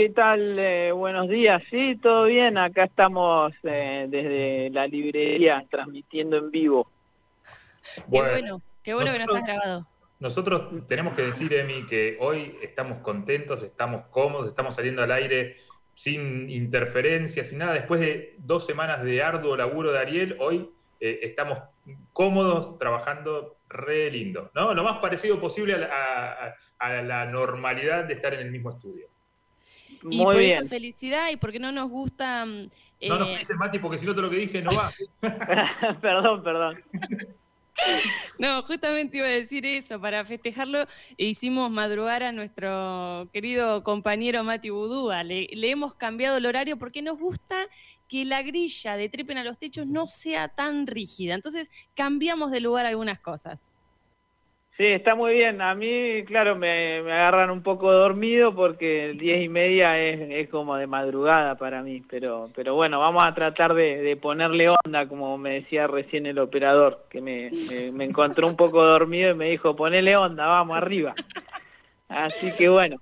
¿qué tal? Eh, buenos días. Sí, todo bien. Acá estamos eh, desde la librería transmitiendo en vivo. Qué bueno, qué bueno que no estás grabado. Nosotros tenemos que decir, Emi, que hoy estamos contentos, estamos cómodos, estamos saliendo al aire sin interferencias, sin nada. Después de dos semanas de arduo laburo de Ariel, hoy eh, estamos cómodos trabajando re lindo, ¿no? Lo más parecido posible a la, normalidad de estar en el mismo estudio. Y Muy por bien. esa felicidad y porque no nos gusta... no nos dices, eh, Mati, porque si no te lo que dije no va. perdón, perdón. No, justamente iba a decir eso, para festejarlo hicimos madrugar a nuestro querido compañero Mati Budúa, le, le, hemos cambiado el horario porque nos gusta que la grilla de trepen a los techos no sea tan rígida, entonces cambiamos de lugar algunas cosas. Sí, está muy bien. A mí, claro, me, agarran un poco dormido porque 10 y media es, como de madrugada para mí. Pero, pero bueno, vamos a tratar de, ponerle onda, como me decía recién el operador, que me, encontró un poco dormido y me dijo, ponele onda, vamos arriba. Así que bueno.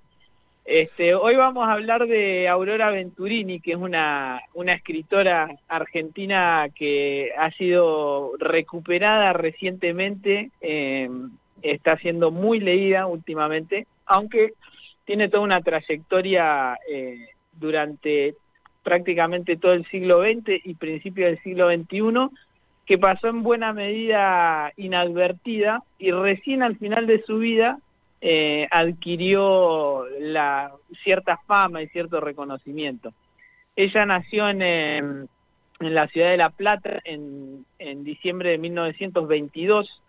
Este, hoy vamos a hablar de Aurora Venturini, que es una, una escritora argentina que ha sido recuperada recientemente eh, está siendo muy leída últimamente, aunque tiene toda una trayectoria eh, durante prácticamente todo el siglo XX y principio del siglo XXI, que pasó en buena medida inadvertida y recién al final de su vida eh, adquirió cierta fama y cierto reconocimiento. Ella nació en, en la ciudad de La Plata en, en diciembre de 1922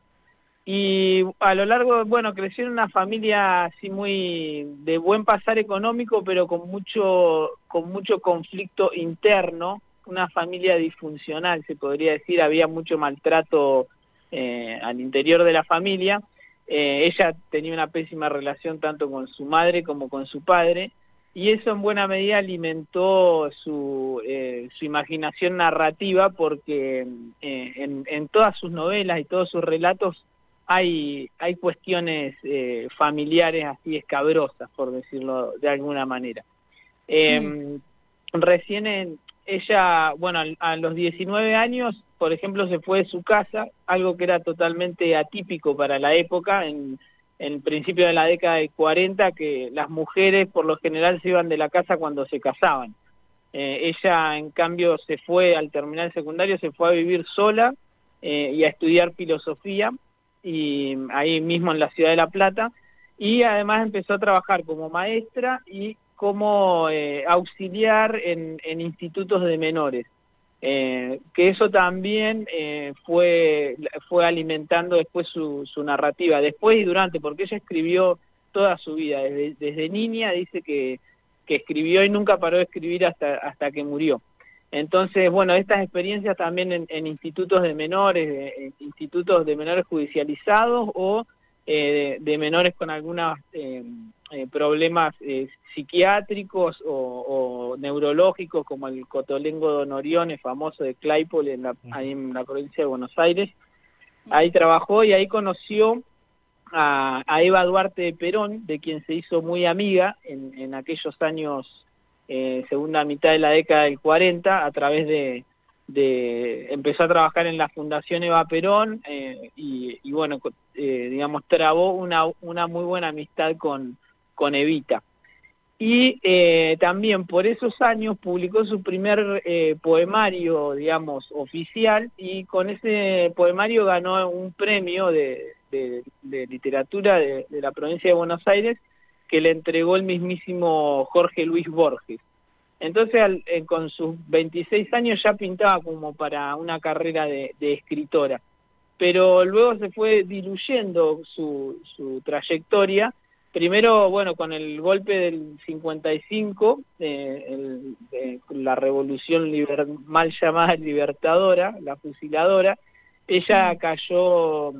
y a lo largo, bueno, creció en una familia así muy de buen pasar económico, pero con mucho, con mucho conflicto interno, una familia disfuncional, se podría decir, había mucho maltrato eh, al interior de la familia. Eh, ella tenía una pésima relación tanto con su madre como con su padre, y eso en buena medida alimentó su, eh, su imaginación narrativa porque en, en todas sus novelas y todos sus relatos hay, hay cuestiones eh, familiares así escabrosas, por decirlo de alguna manera. Em, mm. Recién ella, bueno, a, los 19 años, por ejemplo, se fue de su casa, algo que era totalmente atípico para la época, en, en principio de la década de 40, que las mujeres por lo general se iban de la casa cuando se casaban. Eh, ella, en cambio, se fue al terminar el secundario, se fue a vivir sola eh, y a estudiar filosofía y ahí mismo en la ciudad de La Plata, y además empezó a trabajar como maestra y como eh, auxiliar en, institutos de menores. Eh, que eso también eh, fue, fue alimentando después su, narrativa, después y durante, porque ella escribió toda su vida, desde, niña dice que, que, escribió y nunca paró de escribir hasta, hasta que murió. Entonces, bueno, estas experiencias también en, institutos de menores, institutos de menores judicializados o eh, de, menores con algunos eh, eh, problemas psiquiátricos o, neurológicos, como el cotolengo donorione famoso de Claypole, en la, ahí en la provincia de Buenos Aires. Ahí trabajó y ahí conoció a, Eva Duarte de Perón, de quien se hizo muy amiga en aquellos años eh, segunda mitad de la década del 40, a través de, empezó a trabajar en la Fundación Eva Perón eh, y, bueno, eh, digamos, trabó una, una muy buena amistad con, con Evita. Y también por esos años publicó su primer poemario, digamos, oficial, y con ese poemario ganó un premio de, literatura de, de la provincia de Buenos Aires, que le entregó el mismísimo Jorge Luis Borges. Entonces, eh, con sus 26 años ya pintaba como para una carrera de, escritora, pero luego se fue diluyendo su, trayectoria, primero, bueno, con el golpe del 55, eh, la revolución mal llamada libertadora, la fusiladora, ella cayó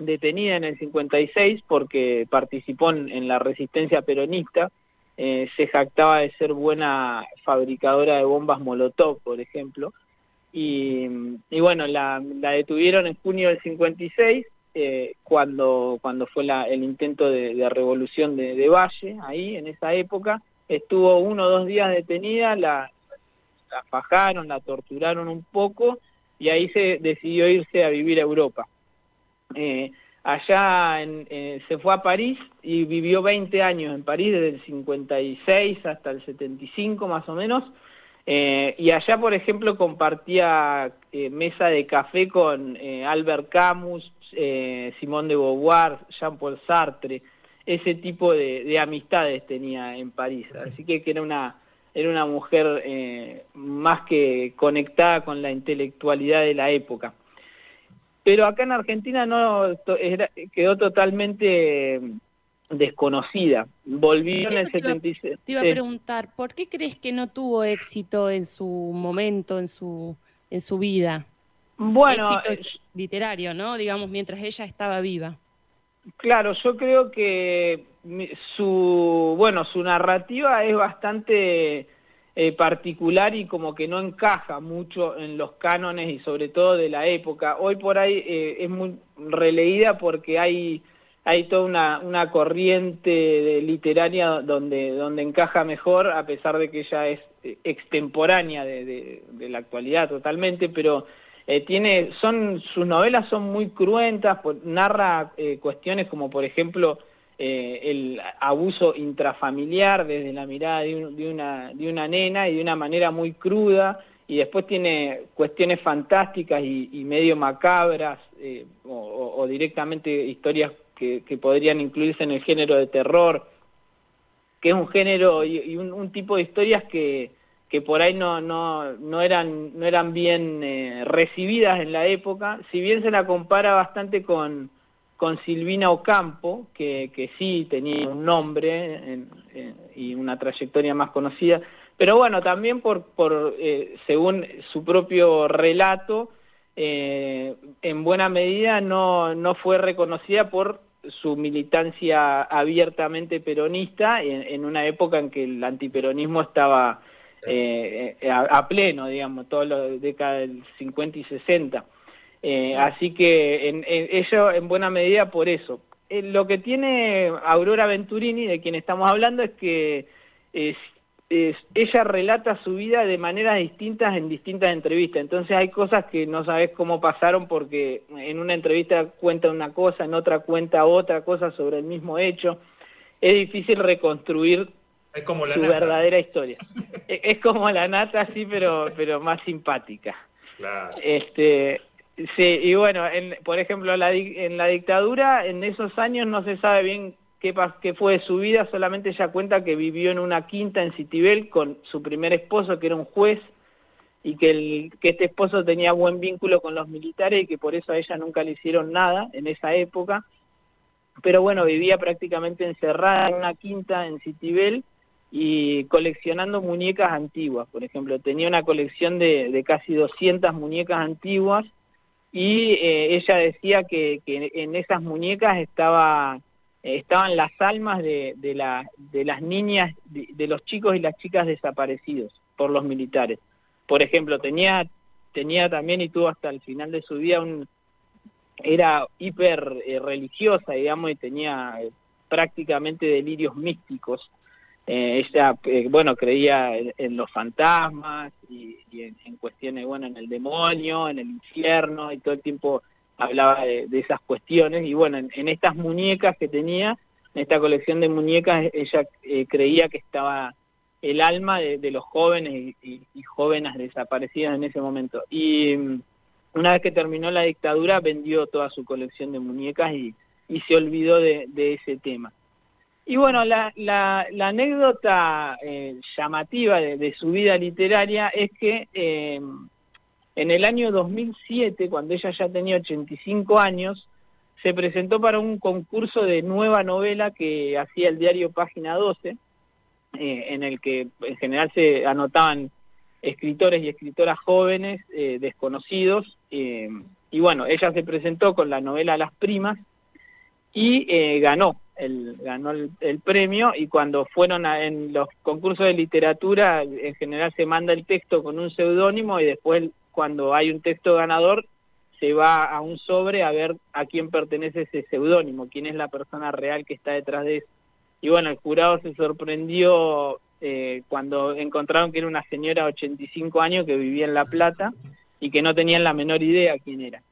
detenida en el 56 porque participó en, la resistencia peronista, eh, se jactaba de ser buena fabricadora de bombas Molotov, por ejemplo, y, bueno, la, detuvieron en junio del 56, eh, cuando, cuando fue el intento de, revolución de, Valle, ahí, en esa época, estuvo uno o dos días detenida, la, la fajaron, la torturaron un poco y ahí se decidió irse a vivir a Europa. Eh, allá eh, se fue a París y vivió 20 años en París, desde el 56 hasta el 75 más o menos, eh, y allá, por ejemplo, compartía mesa de café con Albert Camus, Simón de Beauvoir, Jean-Paul Sartre, ese tipo de, amistades tenía en París, así que, que era una era una mujer más que conectada con la intelectualidad de la época. Pero acá en Argentina no quedó totalmente desconocida. Volvió en el 76. Te iba a preguntar, ¿por qué crees que no tuvo éxito en su momento, en su, en su vida? Bueno, éxito eh, literario, ¿no? Digamos, mientras ella estaba viva. Claro, yo creo que su, bueno, su narrativa es bastante eh, particular y como que no encaja mucho en los cánones y sobre todo de la época. Hoy por ahí eh, es muy releída porque hay, hay toda una, una corriente literaria donde, donde encaja mejor, a pesar de que ella es eh, extemporánea de, la actualidad totalmente, pero tiene, son, sus novelas son muy cruentas, narra cuestiones como por ejemplo eh, el abuso intrafamiliar desde la mirada de, una, de una nena y de una manera muy cruda, y después tiene cuestiones fantásticas y, medio macabras, o, directamente historias que, podrían incluirse en el género de terror, que es un género y, un tipo de historias que que por ahí no, no, no, eran, no eran bien eh, recibidas en la época, si bien se la compara bastante con, con Silvina Ocampo, que, que sí tenía un nombre y una trayectoria más conocida, pero bueno, también por, por eh, según su propio relato, eh, en buena medida no, no fue reconocida por su militancia abiertamente peronista en, en una época en que el antiperonismo estaba eh, eh, a, pleno, digamos, toda la década del 50 y 60. Eh, así que en, ello en buena medida por eso. lo que tiene Aurora Venturini, de quien estamos hablando, es que ella relata su vida de maneras distintas en distintas entrevistas. Entonces hay cosas que no sabes cómo pasaron porque en una entrevista cuenta una cosa, en otra cuenta otra cosa sobre el mismo hecho. Es difícil reconstruir es como la su verdadera historia. es como la nata, sí, pero, pero más simpática. Claro. Este, sí, y bueno, por ejemplo, en la dictadura, en esos años no se sabe bien qué, fue de su vida, solamente ella cuenta que vivió en una quinta en Citibel con su primer esposo, que era un juez, y que, este esposo tenía buen vínculo con los militares y que por eso a ella nunca le hicieron nada en esa época. Pero bueno, vivía prácticamente encerrada en una quinta en Citibel y coleccionando muñecas antiguas, por ejemplo, tenía una colección de, casi 200 muñecas antiguas y eh, ella decía que, en esas muñecas estaba, estaban las almas de, las niñas, de, los chicos y las chicas desaparecidos por los militares. Por ejemplo, tenía, tenía también y tuvo hasta el final de su vida un... era hiper eh, religiosa, digamos, y tenía eh, prácticamente delirios místicos eh, ella, eh, bueno, creía en, los fantasmas y, en, cuestiones, bueno, en el demonio, en el infierno, y todo el tiempo hablaba de, esas cuestiones. Y bueno, en, estas muñecas que tenía, en esta colección de muñecas, ella eh, creía que estaba el alma de, los jóvenes y, jóvenes desaparecidas en ese momento. Y mm, una vez que terminó la dictadura, vendió toda su colección de muñecas y, se olvidó de ese tema. Y bueno, la, anécdota eh, llamativa de, su vida literaria es que eh, en el año 2007, cuando ella ya tenía 85 años, se presentó para un concurso de nueva novela que hacía el diario Página 12, eh, en el que en general se anotaban escritores y escritoras jóvenes, desconocidos, y bueno, ella se presentó con la novela Las Primas y ganó ganó el, premio y cuando fueron en los concursos de literatura, en general se manda el texto con un seudónimo y después cuando hay un texto ganador se va a un sobre a ver a quién pertenece ese seudónimo, quién es la persona real que está detrás de eso. Y bueno, el jurado se sorprendió eh, cuando encontraron que era una señora de 85 años que vivía en La Plata y que no tenían la menor idea quién era.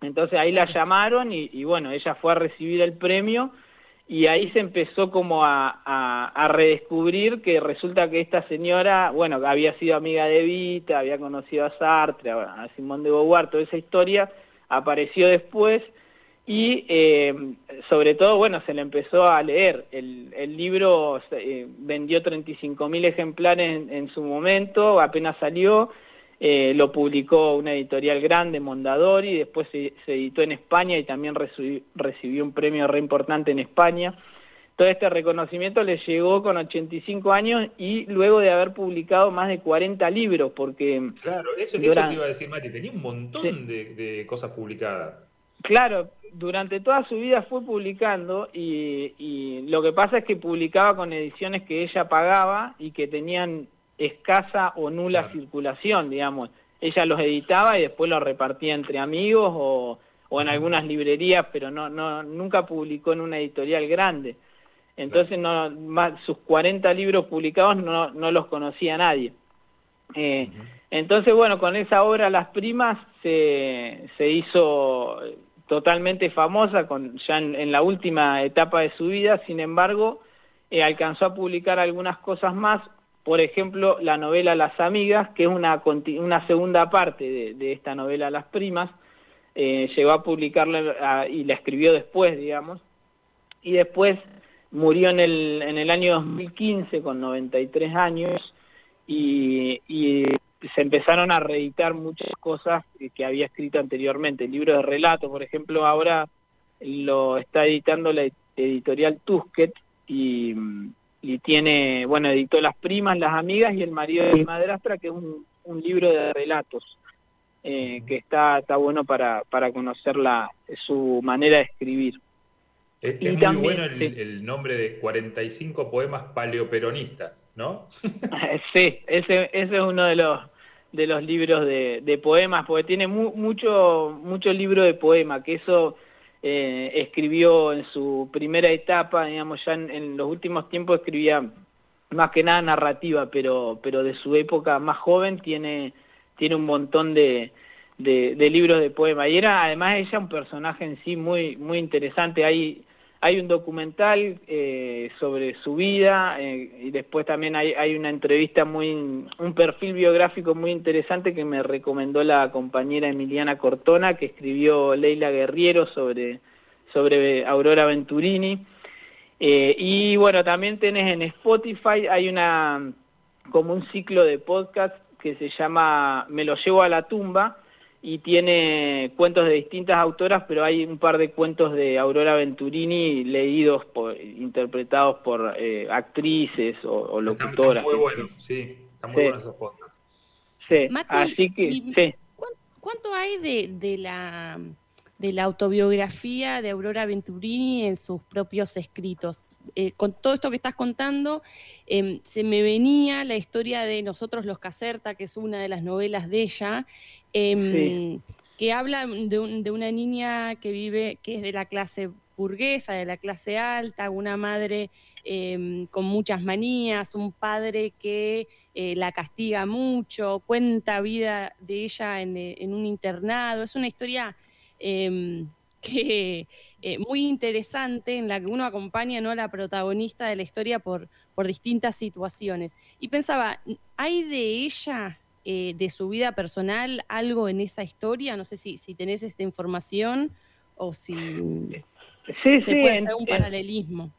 Entonces ahí la llamaron y, bueno, ella fue a recibir el premio y ahí se empezó como a, redescubrir que resulta que esta señora, bueno, había sido amiga de Evita, había conocido a Sartre, a Simón de Beauvoir, toda esa historia apareció después y eh, sobre todo, bueno, se le empezó a leer. El, libro eh, vendió 35.000 ejemplares en, su momento, apenas salió, eh, lo publicó una editorial grande, Mondadori, después se, editó en España y también recibió un premio re importante en España. Todo este reconocimiento le llegó con 85 años y luego de haber publicado más de 40 libros, porque... Claro, eso, te iba a decir, Mati, tenía un montón de cosas publicadas. Claro, durante toda su vida fue publicando y, lo que pasa es que publicaba con ediciones que ella pagaba y que tenían escasa o nula circulación, digamos. Ella los editaba y después los repartía entre amigos o, en algunas librerías, pero no, no, nunca publicó en una editorial grande. Entonces no, sus 40 libros publicados no, no los conocía nadie. Eh, entonces, bueno, con esa obra Las Primas se, se hizo totalmente famosa con, ya en, la última etapa de su vida, sin embargo, eh, alcanzó a publicar algunas cosas más, por ejemplo, la novela Las Amigas, que es una, una segunda parte de, esta novela Las Primas, eh, llegó a publicarla y la escribió después, digamos, y después murió en el, en el año 2015 con 93 años y, se empezaron a reeditar muchas cosas que había escrito anteriormente. El libro de relato, por ejemplo, ahora lo está editando la editorial Tusquet y, tiene, bueno, editó Las Primas, Las Amigas y El Marido de mi Madrastra, que es un, libro de relatos. Eh, que está, está bueno para, para conocer la, su manera de escribir. Es, muy bueno el, nombre de 45 poemas paleoperonistas, ¿no? sí, ese, ese es uno de los, de los libros de, poemas, porque tiene mucho, mucho libro de poema, que eso eh, escribió en su primera etapa, digamos, ya en, los últimos tiempos escribía más que nada narrativa, pero, pero de su época más joven tiene, tiene un montón de, libros de poema. Y era además ella un personaje en sí muy, muy interesante. Hay hay un documental eh, sobre su vida eh, y después también hay, una entrevista muy, un perfil biográfico muy interesante que me recomendó la compañera Emiliana Cortona que escribió Leila Guerriero sobre, sobre Aurora Venturini. Eh, y bueno, también tenés en Spotify, hay una como un ciclo de podcast que se llama Me lo llevo a la tumba, y tiene cuentos de distintas autoras, pero hay un par de cuentos de Aurora Venturini leídos, por, interpretados por eh, actrices o, locutoras. Están, muy buenos, sí, están muy buenos esos podcasts. Sí, así que, sí. ¿Cuánto hay de, de, la, de la autobiografía de Aurora Venturini en sus propios escritos? Eh, con todo esto que estás contando, em, se me venía la historia de Nosotros los Caserta, que es una de las novelas de ella, em, que habla de, una niña que vive, que es de la clase burguesa, de la clase alta, una madre em, con muchas manías, un padre que eh, la castiga mucho, cuenta vida de ella en, en un internado. Es una historia que eh, muy interesante en la que uno acompaña ¿no? a la protagonista de la historia por, por distintas situaciones. Y pensaba, ¿hay de ella, eh, de su vida personal, algo en esa historia? No sé si, si tenés esta información o si sí, se puede hacer un paralelismo.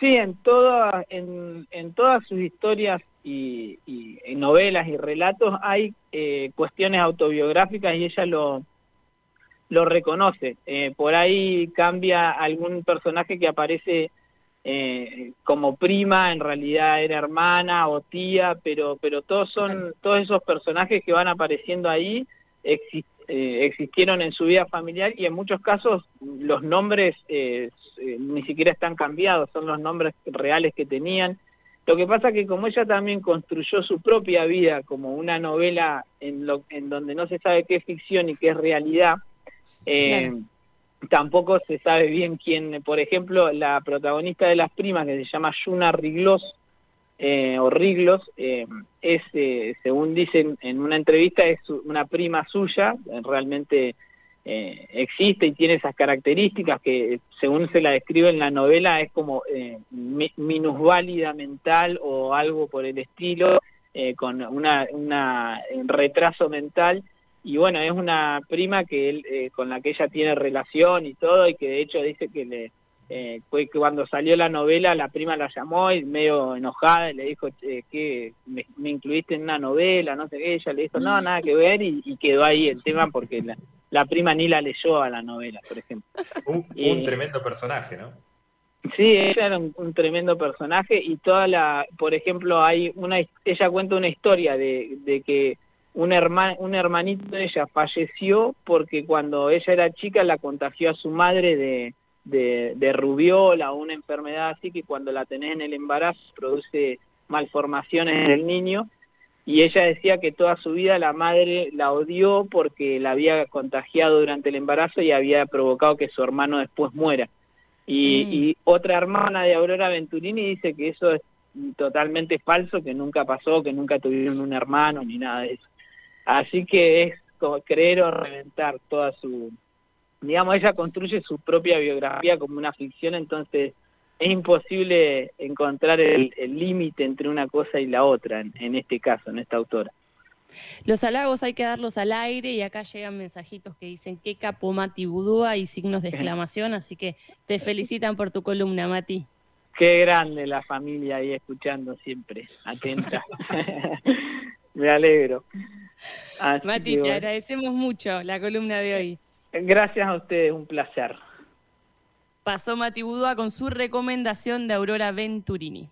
sí, en, toda, en, en, todas sus historias y, novelas y relatos hay eh, cuestiones autobiográficas y ella lo lo reconoce. Eh, por ahí cambia algún personaje que aparece eh, como prima, en realidad era hermana o tía, pero, pero todos son, todos esos personajes que van apareciendo ahí eh, existieron en su vida familiar y en muchos casos los nombres ni siquiera están cambiados, son los nombres reales que tenían. Lo que pasa que como ella también construyó su propia vida como una novela en, en donde no se sabe qué es ficción y qué es realidad, eh, tampoco se sabe bien quién, por ejemplo, la protagonista de Las Primas, que se llama Yuna Riglos, eh, o Riglos, eh, es, según dicen en una entrevista, es una prima suya, realmente existe y tiene esas características que según se la describe en la novela es como minusválida mental o algo por el estilo, con una, una, un retraso mental y bueno, es una prima que él, eh, con la que ella tiene relación y todo, y que de hecho dice que le eh, fue que cuando salió la novela la prima la llamó y medio enojada y le dijo que me, incluiste en una novela, no sé qué, ella le dijo no, nada que ver y, quedó ahí el tema porque la, prima ni la leyó a la novela, por ejemplo. Un, un tremendo personaje, ¿no? Sí, ella era un, tremendo personaje y toda la, por ejemplo, hay una, ella cuenta una historia de, de que un, un hermanito de ella falleció porque cuando ella era chica la contagió a su madre de, de, rubiola o una enfermedad así que cuando la tenés en el embarazo produce malformaciones en el niño y ella decía que toda su vida la madre la odió porque la había contagiado durante el embarazo y había provocado que su hermano después muera. Y, mm. y otra hermana de Aurora Venturini dice que eso es totalmente falso, que nunca pasó, que nunca tuvieron un hermano ni nada de eso. Así que es como creer o reventar toda su... Digamos, ella construye su propia biografía como una ficción, entonces es imposible encontrar el límite entre una cosa y la otra, en, este caso, en esta autora. Los halagos hay que darlos al aire y acá llegan mensajitos que dicen qué capo Mati Budúa y signos de exclamación, así que te felicitan por tu columna, Mati. Qué grande la familia ahí escuchando siempre, atenta. Me alegro. Mati, te agradecemos mucho la columna de hoy. Gracias a ustedes, un placer. Pasó Mati Budúa con su recomendación de Aurora Venturini.